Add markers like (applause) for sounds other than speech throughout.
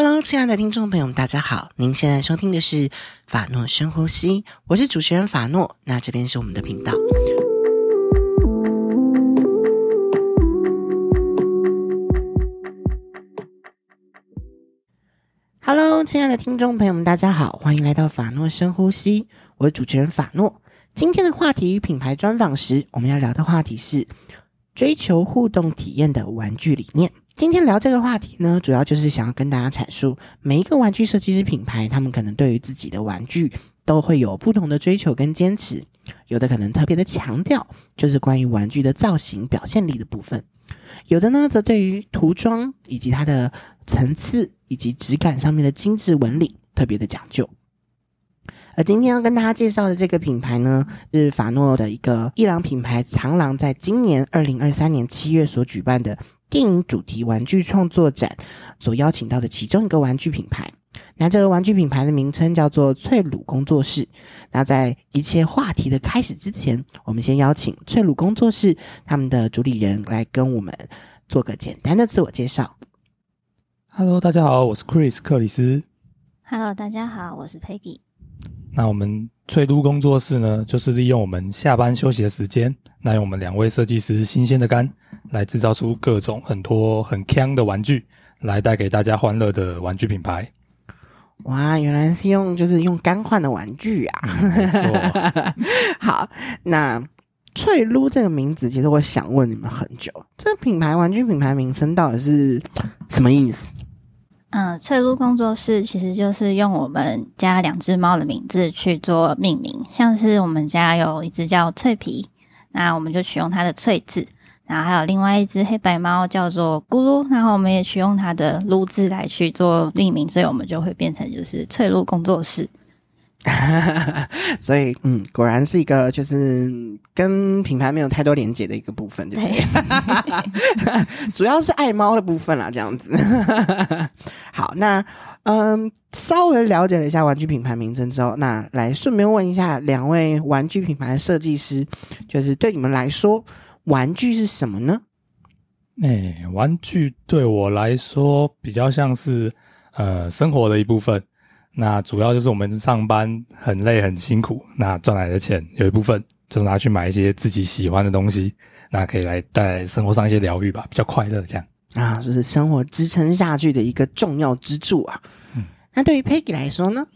Hello，亲爱的听众朋友们，大家好！您现在收听的是法诺深呼吸，我是主持人法诺。那这边是我们的频道。Hello，亲爱的听众朋友们，大家好，欢迎来到法诺深呼吸，我是主持人法诺。今天的话题与品牌专访时，我们要聊的话题是追求互动体验的玩具理念。今天聊这个话题呢，主要就是想要跟大家阐述，每一个玩具设计师品牌，他们可能对于自己的玩具都会有不同的追求跟坚持，有的可能特别的强调，就是关于玩具的造型表现力的部分；有的呢，则对于涂装以及它的层次以及质感上面的精致纹理特别的讲究。而今天要跟大家介绍的这个品牌呢，是法诺的一个伊朗品牌长廊，在今年二零二三年七月所举办的。电影主题玩具创作展所邀请到的其中一个玩具品牌，那这个玩具品牌的名称叫做翠鲁工作室。那在一切话题的开始之前，我们先邀请翠鲁工作室他们的主理人来跟我们做个简单的自我介绍。Hello，大家好，我是 Chris 克里斯。Hello，大家好，我是 Peggy。那我们脆鲁工作室呢，就是利用我们下班休息的时间，那用我们两位设计师新鲜的肝。来制造出各种很多很锵的玩具，来带给大家欢乐的玩具品牌。哇，原来是用就是用肝换的玩具啊！嗯、没错。(laughs) 好，那翠撸这个名字，其实我想问你们很久，这个品牌玩具品牌名称到底是什么意思？嗯，翠露工作室其实就是用我们家两只猫的名字去做命名，像是我们家有一只叫脆皮，那我们就取用它的脆字。然后还有另外一只黑白猫叫做咕噜，然后我们也取用它的“噜”字来去做命名，所以我们就会变成就是翠露工作室。(laughs) 所以，嗯，果然是一个就是跟品牌没有太多连接的一个部分，对不对？(laughs) 主要是爱猫的部分啦，这样子。(laughs) 好，那嗯，稍微了解了一下玩具品牌名称之后，那来顺便问一下两位玩具品牌的设计师，就是对你们来说。玩具是什么呢？哎、欸，玩具对我来说比较像是呃生活的一部分。那主要就是我们上班很累很辛苦，那赚来的钱有一部分就拿去买一些自己喜欢的东西，那可以来带来生活上一些疗愈吧，比较快乐这样啊，这是生活支撑下去的一个重要支柱啊。嗯，那对于 Peggy 来说呢？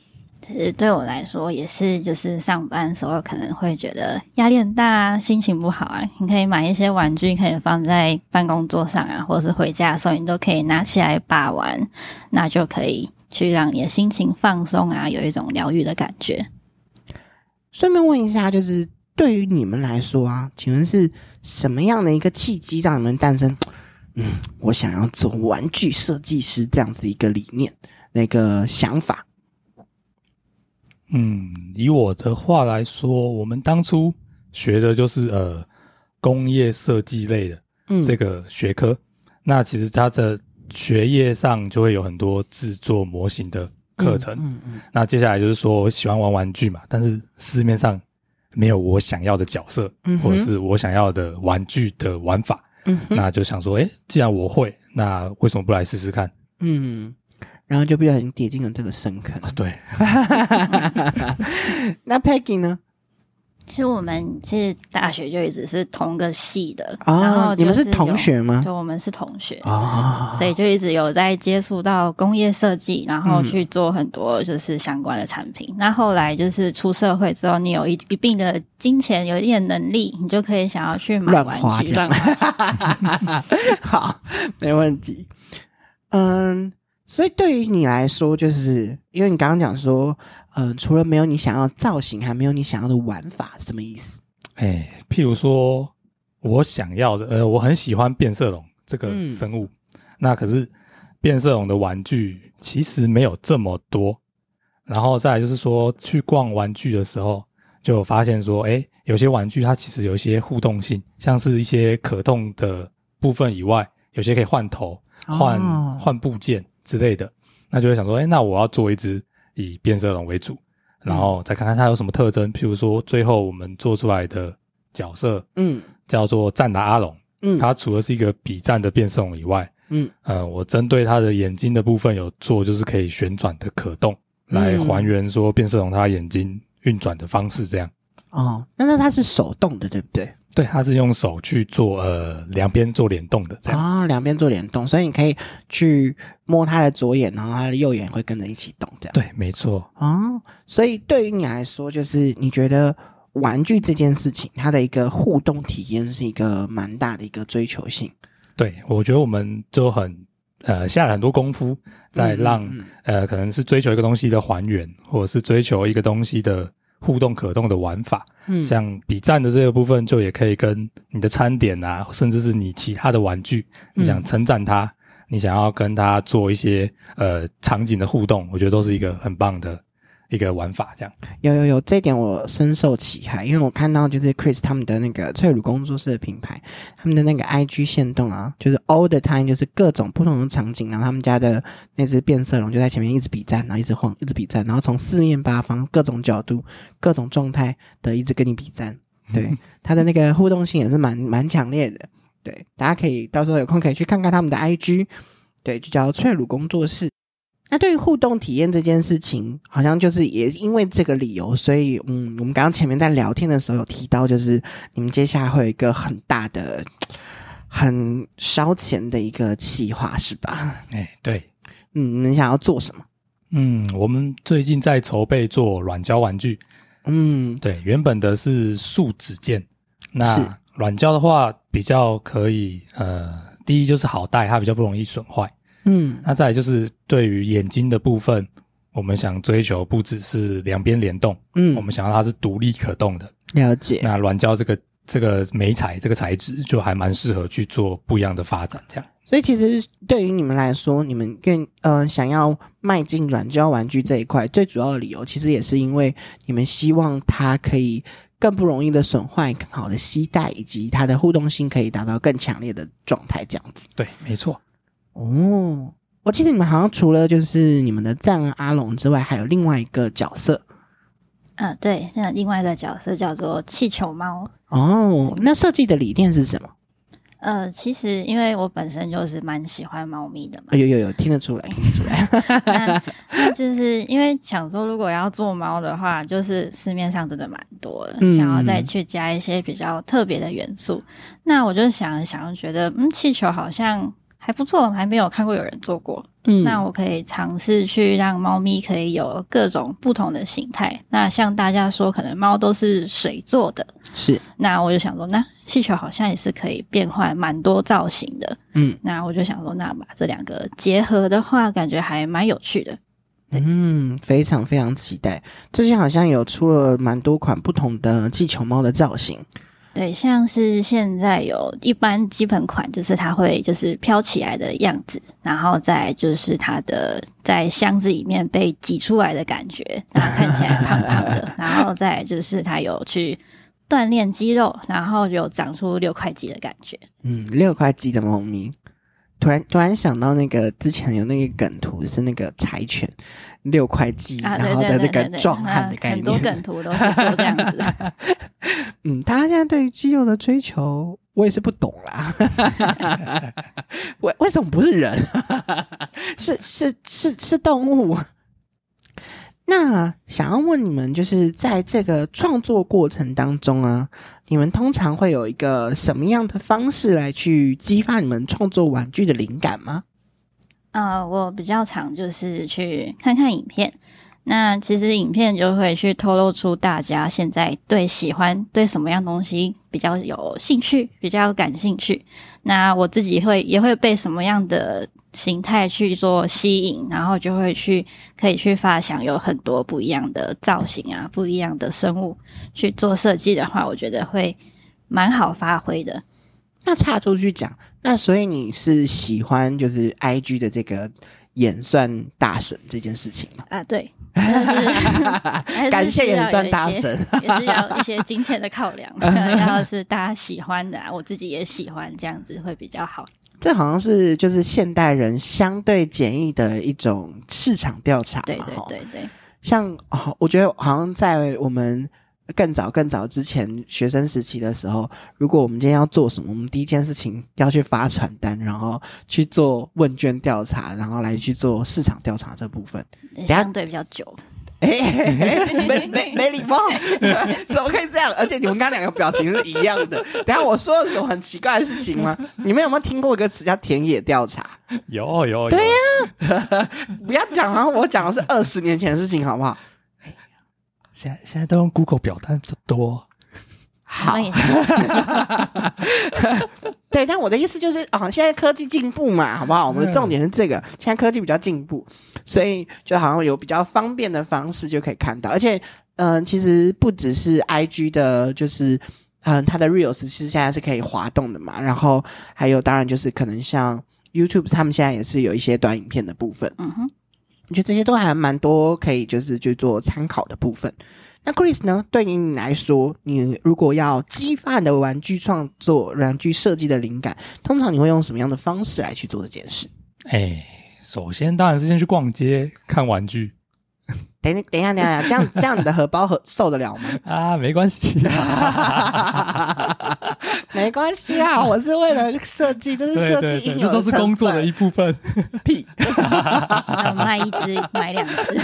其实对我来说也是，就是上班的时候可能会觉得压力很大啊，心情不好啊。你可以买一些玩具，可以放在办公桌上啊，或者是回家的时候你都可以拿起来把玩，那就可以去让你的心情放松啊，有一种疗愈的感觉。顺便问一下，就是对于你们来说啊，请问是什么样的一个契机让你们诞生？嗯，我想要做玩具设计师这样子的一个理念，那个想法。嗯，以我的话来说，我们当初学的就是呃工业设计类的这个学科。嗯、那其实它的学业上就会有很多制作模型的课程。嗯嗯，嗯。那接下来就是说，我喜欢玩玩具嘛，但是市面上没有我想要的角色，嗯，或者是我想要的玩具的玩法。嗯。那就想说，诶，既然我会，那为什么不来试试看？嗯。然后就不小心跌进了这个深坑。对，(laughs) 那 Peggy 呢？其实我们其实大学就一直是同个系的，哦、然后你们是同学吗？就，我们是同学啊，哦、所以就一直有在接触到工业设计，然后去做很多就是相关的产品。嗯、那后来就是出社会之后，你有一一定的金钱，有一点能力，你就可以想要去买玩具，乱花 (laughs) 好，没问题。嗯。所以对于你来说，就是因为你刚刚讲说，呃，除了没有你想要造型，还没有你想要的玩法，什么意思？哎，譬如说我想要的，呃，我很喜欢变色龙这个生物，嗯、那可是变色龙的玩具其实没有这么多。然后再来就是说，去逛玩具的时候，就发现说，哎，有些玩具它其实有一些互动性，像是一些可动的部分以外，有些可以换头、换、哦、换部件。之类的，那就会想说，哎，那我要做一只以变色龙为主，然后再看看它有什么特征。譬如说，最后我们做出来的角色，嗯，叫做战达阿龙，嗯，它除了是一个笔战的变色龙以外，嗯，呃，我针对它的眼睛的部分有做，就是可以旋转的可动，来还原说变色龙它眼睛运转的方式这样。哦，那那它是手动的，对不对？对，它是用手去做，呃，两边做联动的这样。哦，两边做联动，所以你可以去摸它的左眼，然后它的右眼会跟着一起动，这样。对，没错。哦，所以对于你来说，就是你觉得玩具这件事情，它的一个互动体验是一个蛮大的一个追求性。对，我觉得我们就很呃下了很多功夫，在让、嗯嗯、呃可能是追求一个东西的还原，或者是追求一个东西的。互动可动的玩法，嗯，像比赞的这个部分，就也可以跟你的餐点啊，甚至是你其他的玩具，你想称赞它，你想要跟它做一些呃场景的互动，我觉得都是一个很棒的。一个玩法这样，有有有，这一点我深受其害，因为我看到就是 Chris 他们的那个翠乳工作室的品牌，他们的那个 IG 线动啊，就是 all the time，就是各种不同的场景，然后他们家的那只变色龙就在前面一直比赞，然后一直晃，一直比赞，然后从四面八方各种角度、各种状态的一直跟你比赞，(laughs) 对，它的那个互动性也是蛮蛮强烈的，对，大家可以到时候有空可以去看看他们的 IG，对，就叫翠乳工作室。那对于互动体验这件事情，好像就是也因为这个理由，所以嗯，我们刚刚前面在聊天的时候有提到，就是你们接下来会有一个很大的、很烧钱的一个企划，是吧？哎，对，嗯，你们想要做什么？嗯，我们最近在筹备做软胶玩具。嗯，对，原本的是树脂件，那软胶的话比较可以，呃，第一就是好带，它比较不容易损坏。嗯，那再来就是对于眼睛的部分，我们想追求不只是两边联动，嗯，我们想要它是独立可动的。了解。那软胶这个这个美材这个材质就还蛮适合去做不一样的发展，这样。所以其实对于你们来说，你们愿呃想要迈进软胶玩具这一块，最主要的理由其实也是因为你们希望它可以更不容易的损坏，更好的携带，以及它的互动性可以达到更强烈的状态，这样子。对，没错。哦，我记得你们好像除了就是你们的赞啊阿龙之外，还有另外一个角色。啊，对，现在另外一个角色叫做气球猫。哦，那设计的理念是什么？呃，其实因为我本身就是蛮喜欢猫咪的嘛。有有有，听得出来，听得出来。(laughs) 那那就是因为想说，如果要做猫的话，就是市面上真的蛮多的，嗯、想要再去加一些比较特别的元素。那我就想想，觉得嗯，气球好像。还不错，还没有看过有人做过。嗯，那我可以尝试去让猫咪可以有各种不同的形态。那像大家说，可能猫都是水做的，是。那我就想说，那气球好像也是可以变换蛮多造型的。嗯，那我就想说，那把这两个结合的话，感觉还蛮有趣的。嗯，非常非常期待。最近好像有出了蛮多款不同的气球猫的造型。对，像是现在有一般基本款，就是它会就是飘起来的样子，然后再就是它的在箱子里面被挤出来的感觉，然后看起来胖胖的，(laughs) 然后再就是它有去锻炼肌肉，然后有长出六块肌的感觉。嗯，六块肌的猫咪。突然突然想到那个之前有那个梗图是那个柴犬六块肌，啊、然后的那个壮汉的概念，很多梗图都是这样子。(laughs) 嗯，大家现在对于肌肉的追求，我也是不懂啦。(laughs) 为为什么不是人？(laughs) 是是是是动物。那想要问你们，就是在这个创作过程当中啊，你们通常会有一个什么样的方式来去激发你们创作玩具的灵感吗？呃，我比较常就是去看看影片。那其实影片就会去透露出大家现在对喜欢对什么样东西比较有兴趣，比较感兴趣。那我自己会也会被什么样的形态去做吸引，然后就会去可以去发想有很多不一样的造型啊，不一样的生物去做设计的话，我觉得会蛮好发挥的。那岔出去讲，那所以你是喜欢就是 IG 的这个演算大神这件事情嘛？啊，对。(laughs) 感谢演算大神，也是要一些金钱的考量。(laughs) 要是大家喜欢的，我自己也喜欢，这样子会比较好。这好像是就是现代人相对简易的一种市场调查。对对对对，像哦，我觉得好像在我们更早更早之前学生时期的时候，如果我们今天要做什么，我们第一件事情要去发传单，然后去做问卷调查，然后来去做市场调查这部分，相对比较久。哎、欸，没没没礼貌，(laughs) 怎么可以这样？而且你们刚刚两个表情是一样的。等下我说的什么很奇怪的事情吗？你们有没有听过一个词叫田野调查？有有有。对呀、啊，(laughs) 不要讲啊！我讲的是二十年前的事情，好不好？现在现在都用 Google 表单比较多。好，(laughs) 对，但我的意思就是啊，现在科技进步嘛，好不好？我们的重点是这个，现在科技比较进步，所以就好像有比较方便的方式就可以看到，而且，嗯、呃，其实不只是 IG 的，就是嗯、呃，它的 Reels 其实现在是可以滑动的嘛，然后还有当然就是可能像 YouTube，他们现在也是有一些短影片的部分，嗯哼，我觉得这些都还蛮多可以就是去做参考的部分。那 Chris 呢？对于你来说，你如果要激发你的玩具创作、玩具设计的灵感，通常你会用什么样的方式来去做这件事？哎，首先当然是先去逛街看玩具。等等一下，等一下，这样这样你的荷包受得了吗？(laughs) 啊，没关系，(laughs) 没关系啊，我是为了设计，这是设计应有的，这都是工作的一部分。(laughs) 屁，卖一只买两只。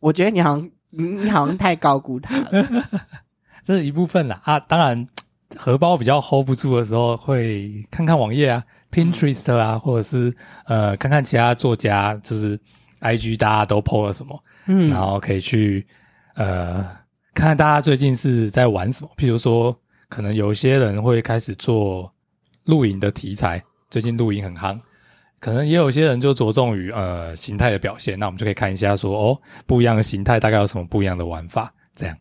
我觉得你好像。你好像太高估它了，这是一部分啦啊！当然，荷包比较 hold 不住的时候，会看看网页啊，Pinterest 啊，或者是呃，看看其他作家，就是 IG 大家都 po 了什么，嗯，然后可以去呃，看看大家最近是在玩什么。譬如说，可能有些人会开始做露营的题材，最近露营很夯。可能也有些人就着重于呃形态的表现，那我们就可以看一下说哦，不一样的形态大概有什么不一样的玩法，这样。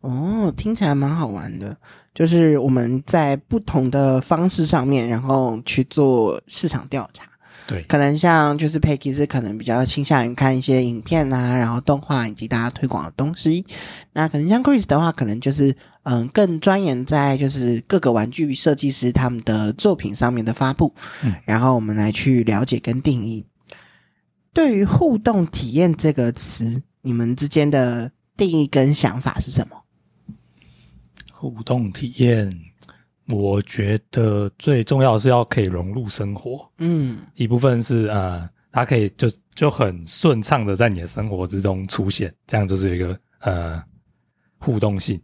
哦，听起来蛮好玩的，就是我们在不同的方式上面，然后去做市场调查。对，可能像就是 Peggy 是可能比较倾向于看一些影片啊，然后动画以及大家推广的东西。那可能像 Chris 的话，可能就是嗯更钻研在就是各个玩具设计师他们的作品上面的发布，嗯，然后我们来去了解跟定义。对于互动体验这个词，你们之间的定义跟想法是什么？互动体验。我觉得最重要的是要可以融入生活，嗯，一部分是呃，它可以就就很顺畅的在你的生活之中出现，这样就是一个呃互动性。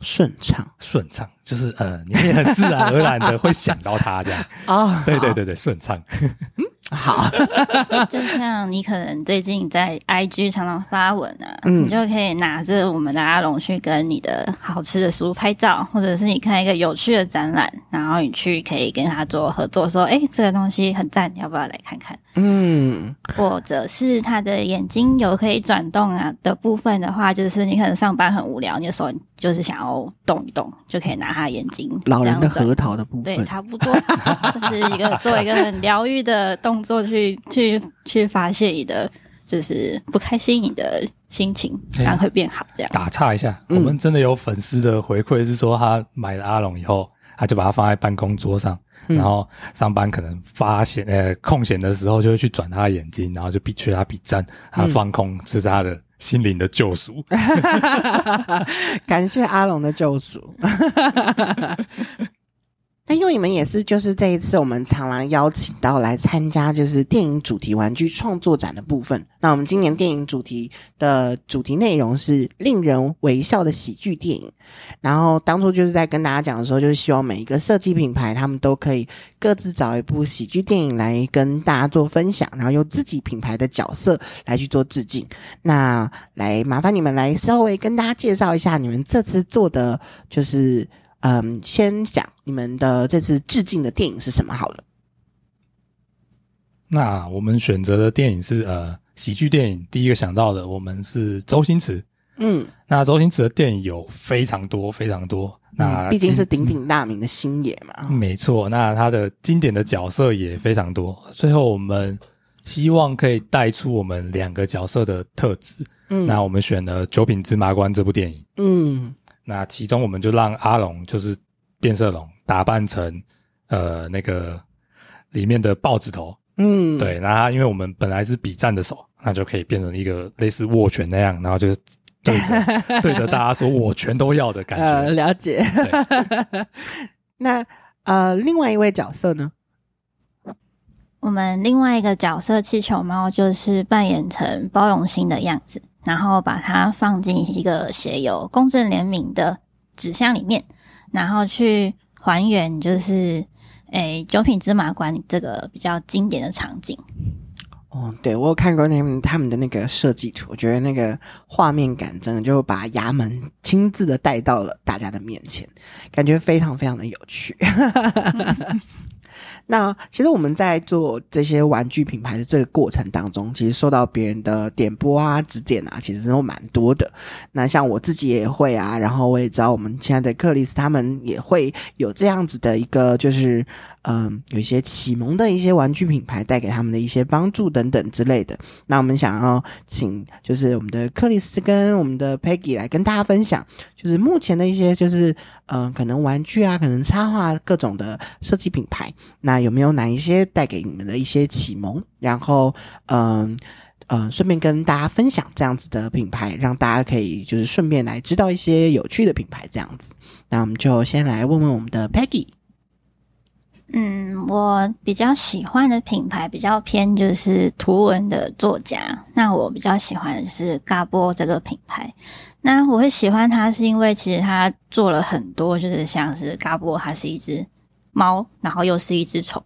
顺畅，顺畅就是呃，你也很自然而然的会想到它这样。啊，(laughs) 对对对对，顺畅。(laughs) (laughs) 好，(laughs) 就像你可能最近在 IG 常常发文啊，嗯、你就可以拿着我们的阿龙去跟你的好吃的食物拍照，或者是你看一个有趣的展览，然后你去可以跟他做合作，说，哎、欸，这个东西很赞，你要不要来看看？嗯，或者是他的眼睛有可以转动啊的部分的话，就是你可能上班很无聊，你的手就是想要动一动，就可以拿他眼睛。老人的核桃的部分，对，差不多，就是一个做一个很疗愈的动。动作去去去发泄你的就是不开心，你的心情然后会变好。这样打岔一下，嗯、我们真的有粉丝的回馈是说，他买了阿龙以后，他就把它放在办公桌上，嗯、然后上班可能发闲呃空闲的时候，就会去转他的眼睛，然后就比去他笔赞，他放空是他的心灵的救赎。(laughs) 感谢阿龙的救赎。(laughs) 那因为你们也是，就是这一次我们常来邀请到来参加，就是电影主题玩具创作展的部分。那我们今年电影主题的主题内容是令人微笑的喜剧电影。然后当初就是在跟大家讲的时候，就是希望每一个设计品牌他们都可以各自找一部喜剧电影来跟大家做分享，然后用自己品牌的角色来去做致敬。那来麻烦你们来稍微跟大家介绍一下你们这次做的就是。嗯，先讲你们的这次致敬的电影是什么好了。那我们选择的电影是呃喜剧电影，第一个想到的我们是周星驰。嗯，那周星驰的电影有非常多非常多，那毕竟是鼎鼎大名的星爷嘛。没错，那他的经典的角色也非常多。最后我们希望可以带出我们两个角色的特质。嗯，那我们选了《九品芝麻官》这部电影。嗯。那其中我们就让阿龙就是变色龙打扮成呃那个里面的豹子头，嗯，对，那他因为我们本来是比战的手，那就可以变成一个类似握拳那样，然后就对着 (laughs) 对着大家说“我全都要”的感觉。呃，了解。(laughs) 那呃，另外一位角色呢？我们另外一个角色气球猫就是扮演成包容心的样子，然后把它放进一个写有公正联名的纸箱里面，然后去还原就是诶九品芝麻官这个比较经典的场景。哦，对，我有看过他们他们的那个设计图，我觉得那个画面感真的就把衙门亲自的带到了大家的面前，感觉非常非常的有趣。(laughs) 那其实我们在做这些玩具品牌的这个过程当中，其实受到别人的点拨啊、指点啊，其实都蛮多的。那像我自己也会啊，然后我也知道我们亲爱的克里斯他们也会有这样子的一个，就是嗯，有一些启蒙的一些玩具品牌带给他们的一些帮助等等之类的。那我们想要请就是我们的克里斯跟我们的 Peggy 来跟大家分享，就是目前的一些就是。嗯、可能玩具啊，可能插画各种的设计品牌，那有没有哪一些带给你们的一些启蒙？然后，嗯嗯，顺便跟大家分享这样子的品牌，让大家可以就是顺便来知道一些有趣的品牌这样子。那我们就先来问问我们的 Peggy。嗯，我比较喜欢的品牌比较偏就是图文的作家，那我比较喜欢的是嘎波这个品牌。那我会喜欢它，是因为其实它做了很多，就是像是嘎波，它是一只猫，然后又是一只虫，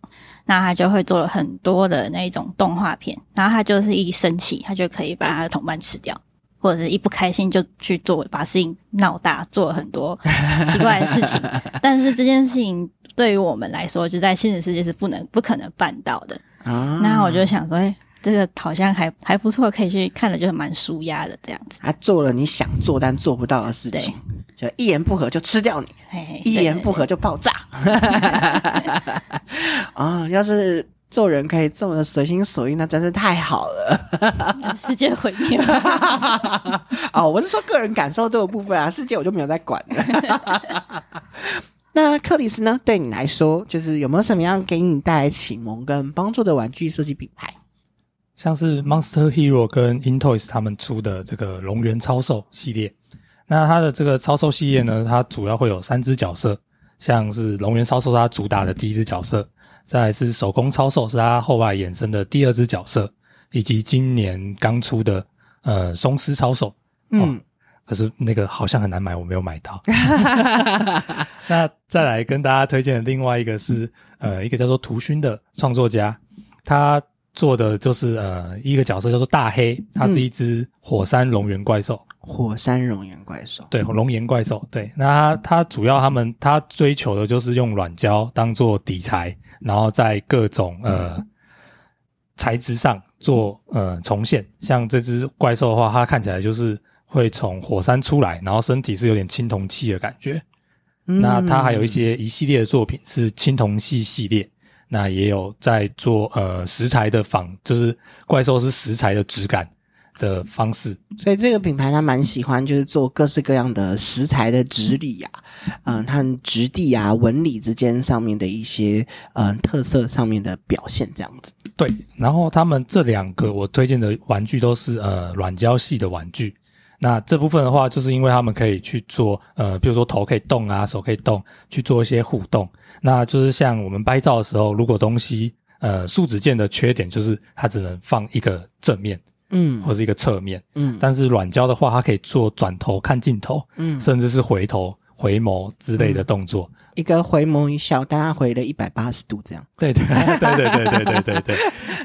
那它就会做了很多的那种动画片，然后它就是一生气，它就可以把它的同伴吃掉，或者是一不开心就去做，把事情闹大，做了很多 (laughs) 奇怪的事情。(laughs) 但是这件事情对于我们来说，就在现实世界是不能、不可能办到的。啊，那我就想说，哎。这个好像还还不错，可以去看了，就蛮舒压的这样子。他做了你想做但做不到的事情，就一言不合就吃掉你，嘿嘿一言不合就爆炸。(laughs) 啊、哦，要是做人可以这么的随心所欲，那真是太好了。(laughs) 世界毁灭了。(laughs) 哦，我是说个人感受都有部分啊，世界我就没有在管了。(laughs) 那克里斯呢？对你来说，就是有没有什么样给你带来启蒙跟帮助的玩具设计品牌？像是 Monster Hero 跟 InToys 他们出的这个龙源超兽系列，那它的这个超兽系列呢，它主要会有三只角色，像是龙源超兽它主打的第一只角色，再来是手工超兽是他后来衍生的第二只角色，以及今年刚出的呃松狮超兽。嗯、哦，可是那个好像很难买，我没有买到。(laughs) 那再来跟大家推荐的另外一个是呃一个叫做图勋的创作家，他。做的就是呃一个角色叫做大黑，它是一只火山龙源怪兽。嗯、火山龙源怪兽，对，龙岩怪兽。对，那它它主要他们它追求的就是用软胶当做底材，然后在各种呃材质上做呃重现。像这只怪兽的话，它看起来就是会从火山出来，然后身体是有点青铜器的感觉。嗯、那它还有一些一系列的作品是青铜器系列。那也有在做呃食材的仿，就是怪兽是食材的质感的方式，所以这个品牌他蛮喜欢，就是做各式各样的食材的质理呀、啊，嗯，它质地啊、纹理之间上面的一些嗯、呃、特色上面的表现这样子。对，然后他们这两个我推荐的玩具都是呃软胶系的玩具。那这部分的话，就是因为他们可以去做，呃，比如说头可以动啊，手可以动，去做一些互动。那就是像我们拍照的时候，如果东西，呃，树脂件的缺点就是它只能放一个正面，嗯，或是一个侧面，嗯。但是软胶的话，它可以做转头看镜头，嗯，甚至是回头回眸之类的动作。嗯、一个回眸一笑，大家回了一百八十度这样。对对对对对对对对对，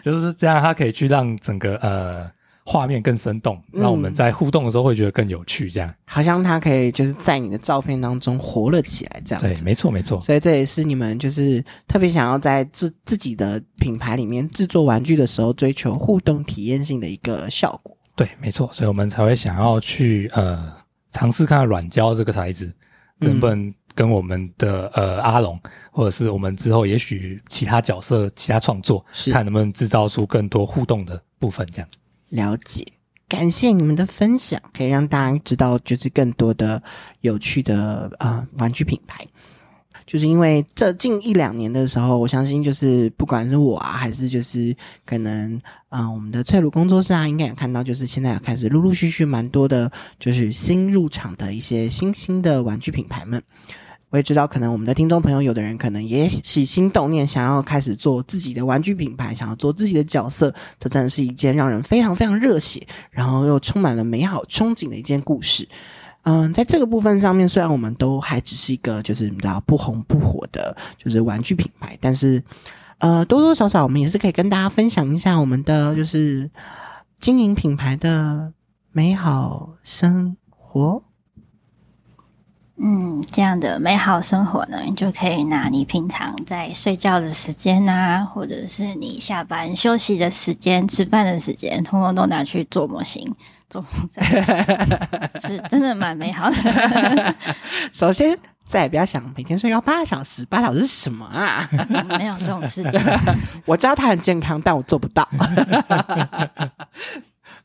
就是这样，它可以去让整个呃。画面更生动，让我们在互动的时候会觉得更有趣，这样、嗯、好像它可以就是在你的照片当中活了起来，这样对，没错没错。所以这也是你们就是特别想要在自自己的品牌里面制作玩具的时候追求互动体验性的一个效果。对，没错，所以我们才会想要去呃尝试看软胶这个材质能不能跟我们的呃阿龙，或者是我们之后也许其他角色、其他创作，看能不能制造出更多互动的部分，这样。了解，感谢你们的分享，可以让大家知道就是更多的有趣的啊、呃、玩具品牌。就是因为这近一两年的时候，我相信就是不管是我啊，还是就是可能，嗯、呃，我们的翠鲁工作室啊，应该也看到，就是现在有开始陆陆续续蛮多的，就是新入场的一些新兴的玩具品牌们。我也知道，可能我们的听众朋友，有的人可能也起心动念，想要开始做自己的玩具品牌，想要做自己的角色。这真的是一件让人非常非常热血，然后又充满了美好憧憬的一件故事。嗯，在这个部分上面，虽然我们都还只是一个就是你知道不红不火的，就是玩具品牌，但是呃，多多少少我们也是可以跟大家分享一下我们的就是经营品牌的美好生活。嗯，这样的美好生活呢，你就可以拿你平常在睡觉的时间啊，或者是你下班休息的时间、吃饭的时间，通通都拿去做模型、做模 (laughs) 仔，是真的蛮美好的。(laughs) 首先，再也不要想每天睡觉八小时，八小时是什么啊？没有这种事情。(laughs) 我知道它很健康，但我做不到。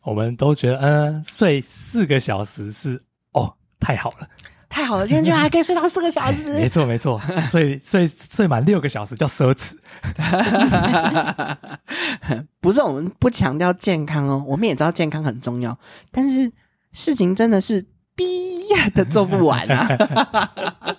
我们都觉得，嗯、呃，睡四个小时是哦，太好了。太好了，今天居然还可以睡到四个小时。没错没错，睡睡睡满六个小时叫奢侈。(laughs) 不是我们不强调健康哦，我们也知道健康很重要，但是事情真的是逼的做不完啊。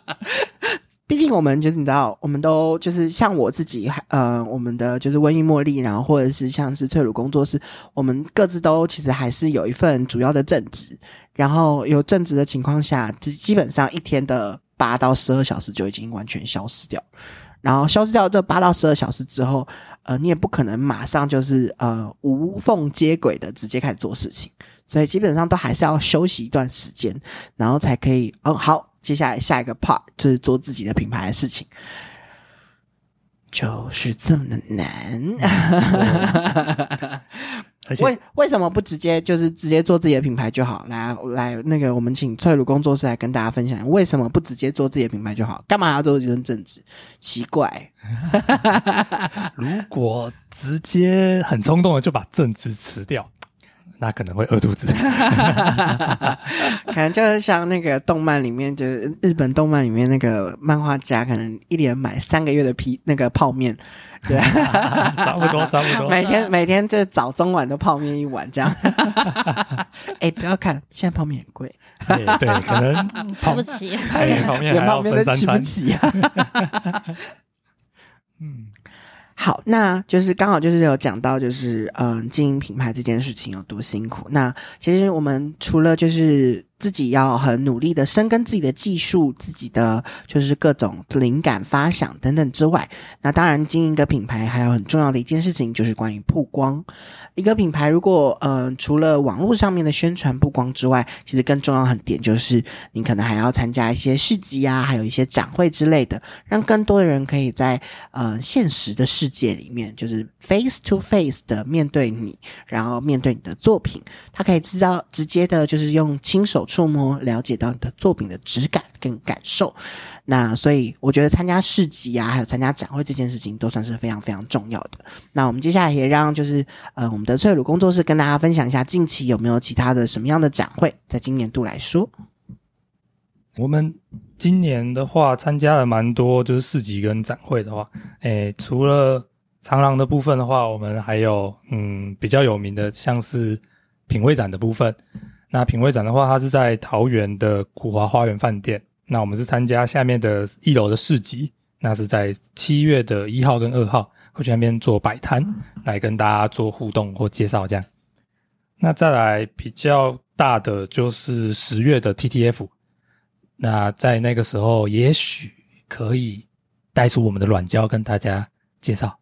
毕竟我们就是你知道，我们都就是像我自己，呃，我们的就是瘟疫茉莉，然后或者是像是翠鲁工作室，我们各自都其实还是有一份主要的正职，然后有正职的情况下，基本上一天的八到十二小时就已经完全消失掉，然后消失掉这八到十二小时之后，呃，你也不可能马上就是呃无缝接轨的直接开始做事情，所以基本上都还是要休息一段时间，然后才可以，嗯，好。接下来下一个 part 就是做自己的品牌的事情，就是这么的难。(laughs) 为为什么不直接就是直接做自己的品牌就好？来来，那个我们请翠鲁工作室来跟大家分享，为什么不直接做自己的品牌就好？干嘛要做这份正职？奇怪。(laughs) 如果直接很冲动的就把政治辞掉。那可能会饿肚子，(laughs) 可能就是像那个动漫里面，就是日本动漫里面那个漫画家，可能一连买三个月的皮那个泡面，对，(laughs) 差不多差不多，每天每天就早中晚都泡面一碗这样。(laughs) 哎，不要看，现在泡面很贵，对对，可能吃不起，连泡面泡面都吃不起啊。嗯。好，那就是刚好就是有讲到，就是嗯，经营品牌这件事情有多辛苦。那其实我们除了就是。自己要很努力的深耕自己的技术，自己的就是各种灵感发想等等之外，那当然经营一个品牌还有很重要的一件事情就是关于曝光。一个品牌如果嗯、除了网络上面的宣传曝光之外，其实更重要很点就是你可能还要参加一些市集啊，还有一些展会之类的，让更多的人可以在呃现实的世界里面，就是 face to face 的面对你，然后面对你的作品，他可以知道直接的就是用亲手。触摸了解到你的作品的质感跟感受，那所以我觉得参加市集啊，还有参加展会这件事情都算是非常非常重要的。那我们接下来也让就是呃我们的翠鲁工作室跟大家分享一下近期有没有其他的什么样的展会，在今年度来说，我们今年的话参加了蛮多就是市集跟展会的话，诶，除了长廊的部分的话，我们还有嗯比较有名的像是品味展的部分。那品味展的话，它是在桃园的古华花园饭店。那我们是参加下面的一楼的市集，那是在七月的一号跟二号，会去那边做摆摊，来跟大家做互动或介绍这样。那再来比较大的就是十月的 TTF，那在那个时候也许可以带出我们的软胶跟大家介绍。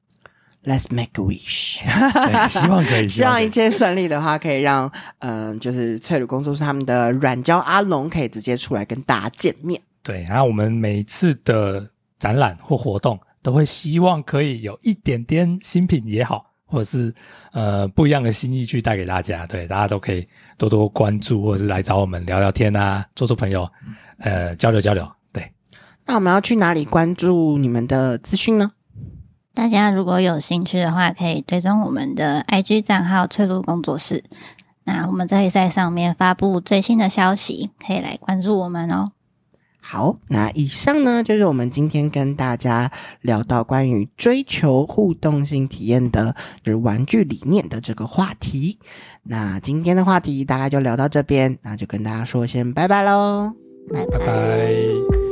Let's make a wish，(laughs) 希望可以，希望一切顺利的话，可以让嗯、呃，就是翠鲁工作室他们的软胶阿龙可以直接出来跟大家见面。对，然后我们每一次的展览或活动，都会希望可以有一点点新品也好，或者是呃不一样的心意去带给大家。对，大家都可以多多关注，或者是来找我们聊聊天啊，做做朋友，呃，交流交流。对，那我们要去哪里关注你们的资讯呢？大家如果有兴趣的话，可以追踪我们的 IG 账号“翠露工作室”。那我们在在上面发布最新的消息，可以来关注我们哦。好，那以上呢就是我们今天跟大家聊到关于追求互动性体验的，就是玩具理念的这个话题。那今天的话题大概就聊到这边，那就跟大家说先拜拜喽，拜拜拜。